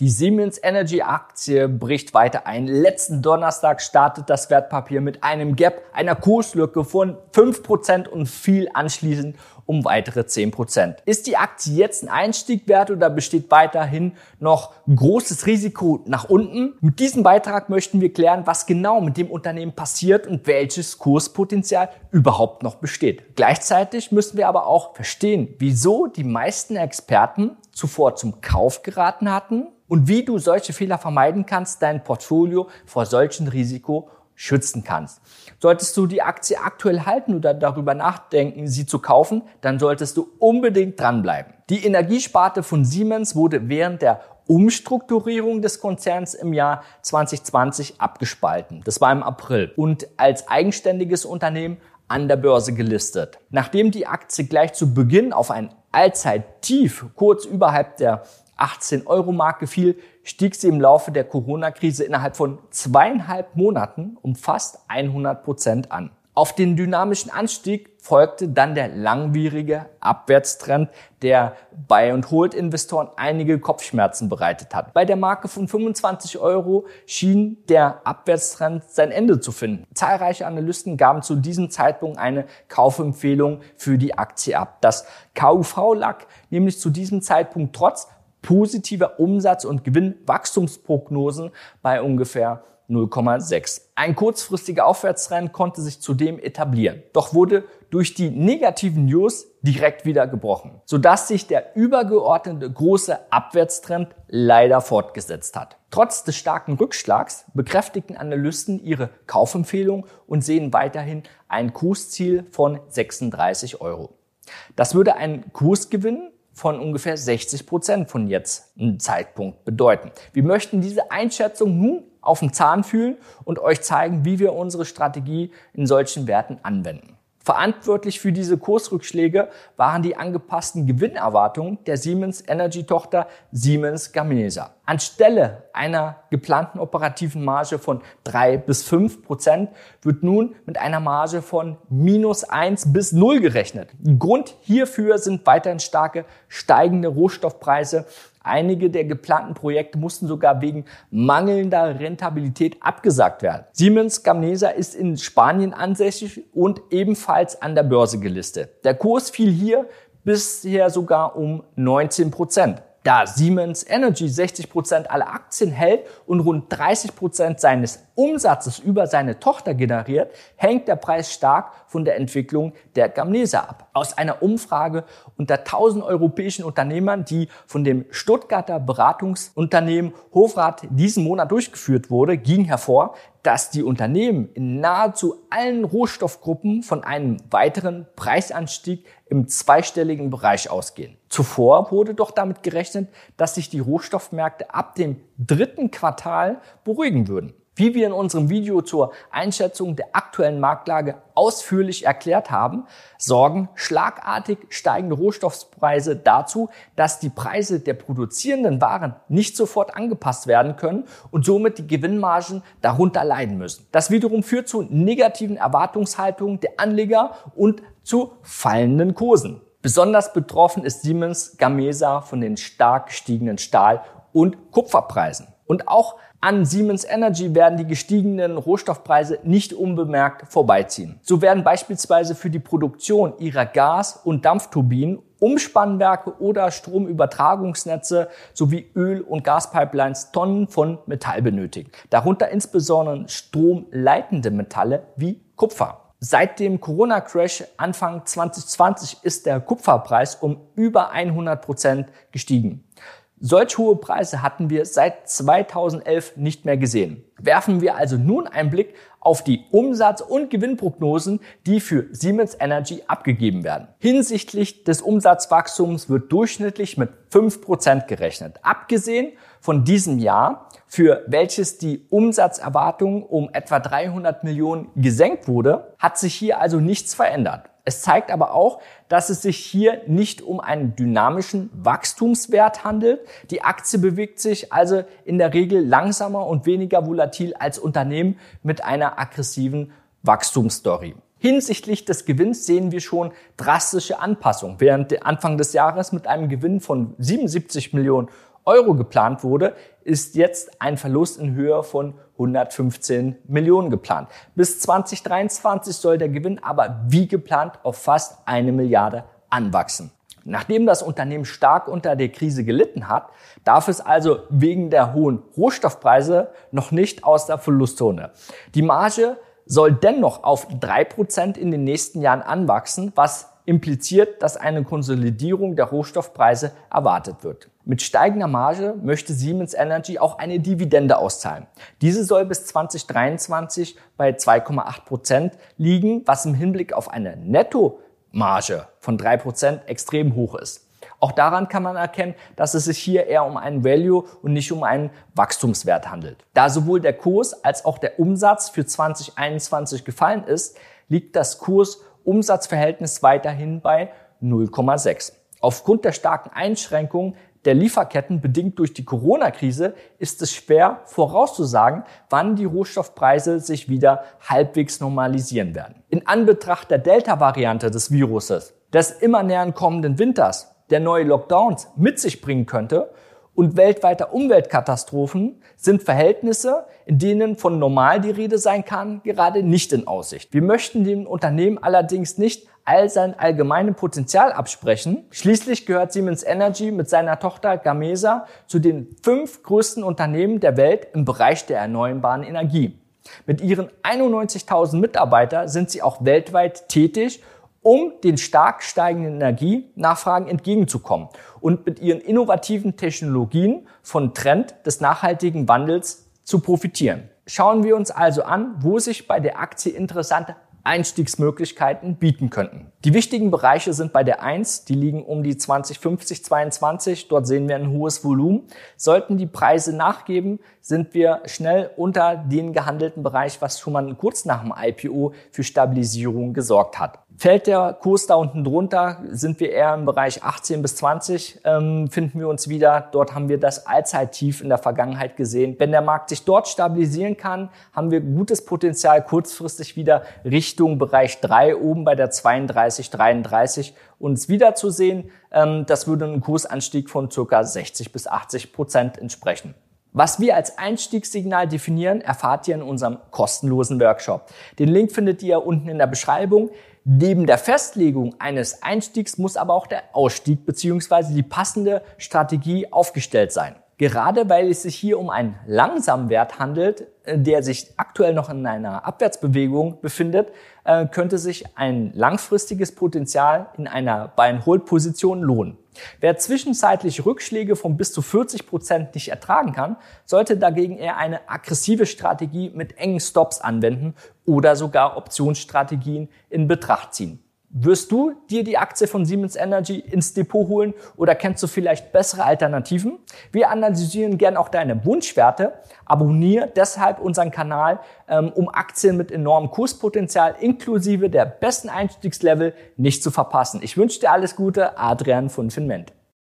Die Siemens Energy Aktie bricht weiter ein. Letzten Donnerstag startet das Wertpapier mit einem Gap, einer Kurslücke von 5% und fiel anschließend um weitere 10%. Ist die Aktie jetzt ein Einstieg wert oder besteht weiterhin noch großes Risiko nach unten? Mit diesem Beitrag möchten wir klären, was genau mit dem Unternehmen passiert und welches Kurspotenzial überhaupt noch besteht. Gleichzeitig müssen wir aber auch verstehen, wieso die meisten Experten zuvor zum Kauf geraten hatten und wie du solche Fehler vermeiden kannst, dein Portfolio vor solchen Risiko schützen kannst. Solltest du die Aktie aktuell halten oder darüber nachdenken, sie zu kaufen, dann solltest du unbedingt dranbleiben. Die Energiesparte von Siemens wurde während der Umstrukturierung des Konzerns im Jahr 2020 abgespalten. Das war im April und als eigenständiges Unternehmen an der Börse gelistet. Nachdem die Aktie gleich zu Beginn auf ein Allzeittief kurz überhalb der 18-Euro-Marke fiel, stieg sie im Laufe der Corona-Krise innerhalb von zweieinhalb Monaten um fast 100 Prozent an. Auf den dynamischen Anstieg folgte dann der langwierige Abwärtstrend, der Buy and Hold Investoren einige Kopfschmerzen bereitet hat. Bei der Marke von 25 Euro schien der Abwärtstrend sein Ende zu finden. Zahlreiche Analysten gaben zu diesem Zeitpunkt eine Kaufempfehlung für die Aktie ab. Das KUV lag nämlich zu diesem Zeitpunkt trotz positiver Umsatz- und Gewinnwachstumsprognosen bei ungefähr 0,6. Ein kurzfristiger Aufwärtstrend konnte sich zudem etablieren, doch wurde durch die negativen News direkt wieder gebrochen, sodass sich der übergeordnete große Abwärtstrend leider fortgesetzt hat. Trotz des starken Rückschlags bekräftigten Analysten ihre Kaufempfehlung und sehen weiterhin ein Kursziel von 36 Euro. Das würde einen Kursgewinn von ungefähr 60 Prozent von jetzt einem Zeitpunkt bedeuten. Wir möchten diese Einschätzung nun auf den Zahn fühlen und euch zeigen, wie wir unsere Strategie in solchen Werten anwenden. Verantwortlich für diese Kursrückschläge waren die angepassten Gewinnerwartungen der Siemens Energy Tochter Siemens Gamesa. Anstelle einer geplanten operativen Marge von drei bis fünf Prozent wird nun mit einer Marge von minus eins bis null gerechnet. Grund hierfür sind weiterhin starke steigende Rohstoffpreise Einige der geplanten Projekte mussten sogar wegen mangelnder Rentabilität abgesagt werden. Siemens Gamesa ist in Spanien ansässig und ebenfalls an der Börse gelistet. Der Kurs fiel hier bisher sogar um 19 Prozent. Da Siemens Energy 60 Prozent aller Aktien hält und rund 30 Prozent seines Umsatzes über seine Tochter generiert, hängt der Preis stark von der Entwicklung der Gamnesa ab. Aus einer Umfrage unter 1000 europäischen Unternehmern, die von dem Stuttgarter Beratungsunternehmen Hofrat diesen Monat durchgeführt wurde, ging hervor, dass die Unternehmen in nahezu allen Rohstoffgruppen von einem weiteren Preisanstieg im zweistelligen Bereich ausgehen. Zuvor wurde doch damit gerechnet, dass sich die Rohstoffmärkte ab dem dritten Quartal beruhigen würden. Wie wir in unserem Video zur Einschätzung der aktuellen Marktlage ausführlich erklärt haben, sorgen schlagartig steigende Rohstoffpreise dazu, dass die Preise der produzierenden Waren nicht sofort angepasst werden können und somit die Gewinnmargen darunter leiden müssen. Das wiederum führt zu negativen Erwartungshaltungen der Anleger und zu fallenden Kursen. Besonders betroffen ist Siemens Gamesa von den stark gestiegenen Stahl- und Kupferpreisen. Und auch an Siemens Energy werden die gestiegenen Rohstoffpreise nicht unbemerkt vorbeiziehen. So werden beispielsweise für die Produktion ihrer Gas- und Dampfturbinen Umspannwerke oder Stromübertragungsnetze sowie Öl- und Gaspipelines Tonnen von Metall benötigt. Darunter insbesondere stromleitende Metalle wie Kupfer. Seit dem Corona-Crash Anfang 2020 ist der Kupferpreis um über 100 Prozent gestiegen. Solch hohe Preise hatten wir seit 2011 nicht mehr gesehen. Werfen wir also nun einen Blick auf die Umsatz- und Gewinnprognosen, die für Siemens Energy abgegeben werden. Hinsichtlich des Umsatzwachstums wird durchschnittlich mit 5% gerechnet. Abgesehen von diesem Jahr, für welches die Umsatzerwartung um etwa 300 Millionen gesenkt wurde, hat sich hier also nichts verändert. Es zeigt aber auch, dass es sich hier nicht um einen dynamischen Wachstumswert handelt. Die Aktie bewegt sich also in der Regel langsamer und weniger volatil als Unternehmen mit einer aggressiven Wachstumsstory. Hinsichtlich des Gewinns sehen wir schon drastische Anpassungen. Während Anfang des Jahres mit einem Gewinn von 77 Millionen Euro geplant wurde, ist jetzt ein Verlust in Höhe von 115 Millionen geplant. Bis 2023 soll der Gewinn aber wie geplant auf fast eine Milliarde anwachsen. Nachdem das Unternehmen stark unter der Krise gelitten hat, darf es also wegen der hohen Rohstoffpreise noch nicht aus der Verlustzone. Die Marge soll dennoch auf drei Prozent in den nächsten Jahren anwachsen, was impliziert, dass eine Konsolidierung der Rohstoffpreise erwartet wird. Mit steigender Marge möchte Siemens Energy auch eine Dividende auszahlen. Diese soll bis 2023 bei 2,8 Prozent liegen, was im Hinblick auf eine Nettomarge von drei Prozent extrem hoch ist. Auch daran kann man erkennen, dass es sich hier eher um einen Value und nicht um einen Wachstumswert handelt. Da sowohl der Kurs als auch der Umsatz für 2021 gefallen ist, liegt das Kurs-Umsatzverhältnis weiterhin bei 0,6. Aufgrund der starken Einschränkungen der Lieferketten bedingt durch die Corona-Krise ist es schwer vorauszusagen, wann die Rohstoffpreise sich wieder halbwegs normalisieren werden. In Anbetracht der Delta-Variante des Viruses, des immer näheren kommenden Winters der neue Lockdowns mit sich bringen könnte und weltweiter Umweltkatastrophen sind Verhältnisse, in denen von normal die Rede sein kann, gerade nicht in Aussicht. Wir möchten dem Unternehmen allerdings nicht all sein allgemeines Potenzial absprechen. Schließlich gehört Siemens Energy mit seiner Tochter Gamesa zu den fünf größten Unternehmen der Welt im Bereich der erneuerbaren Energie. Mit ihren 91.000 Mitarbeitern sind sie auch weltweit tätig um den stark steigenden Energienachfragen entgegenzukommen und mit ihren innovativen Technologien von Trend des nachhaltigen Wandels zu profitieren. Schauen wir uns also an, wo sich bei der Aktie interessante Einstiegsmöglichkeiten bieten könnten. Die wichtigen Bereiche sind bei der 1, die liegen um die 2050, 22. Dort sehen wir ein hohes Volumen. Sollten die Preise nachgeben, sind wir schnell unter den gehandelten Bereich, was schon mal kurz nach dem IPO für Stabilisierung gesorgt hat. Fällt der Kurs da unten drunter, sind wir eher im Bereich 18 bis 20, ähm, finden wir uns wieder. Dort haben wir das Allzeittief in der Vergangenheit gesehen. Wenn der Markt sich dort stabilisieren kann, haben wir gutes Potenzial, kurzfristig wieder Richtung Bereich 3 oben bei der 32, 33 uns wiederzusehen. Ähm, das würde einen Kursanstieg von circa 60 bis 80 Prozent entsprechen. Was wir als Einstiegssignal definieren, erfahrt ihr in unserem kostenlosen Workshop. Den Link findet ihr unten in der Beschreibung. Neben der Festlegung eines Einstiegs muss aber auch der Ausstieg bzw. die passende Strategie aufgestellt sein. Gerade weil es sich hier um einen langsamen Wert handelt, äh, der sich aktuell noch in einer Abwärtsbewegung befindet, äh, könnte sich ein langfristiges Potenzial in einer Buy-and-Hold-Position lohnen. Wer zwischenzeitlich Rückschläge von bis zu 40 Prozent nicht ertragen kann, sollte dagegen eher eine aggressive Strategie mit engen Stops anwenden oder sogar Optionsstrategien in Betracht ziehen. Wirst du dir die Aktie von Siemens Energy ins Depot holen oder kennst du vielleicht bessere Alternativen? Wir analysieren gern auch deine Wunschwerte. Abonniere deshalb unseren Kanal, ähm, um Aktien mit enormem Kurspotenzial inklusive der besten Einstiegslevel nicht zu verpassen. Ich wünsche dir alles Gute, Adrian von Finment.